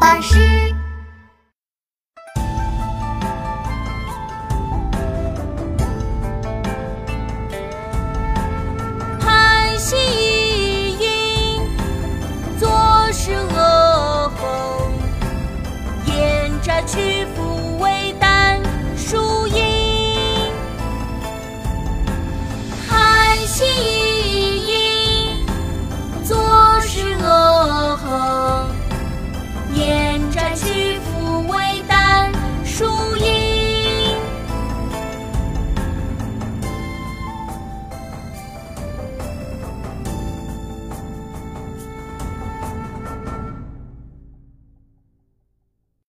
巴士。一饮，坐恶，曲阜为丹书饮。汉膝。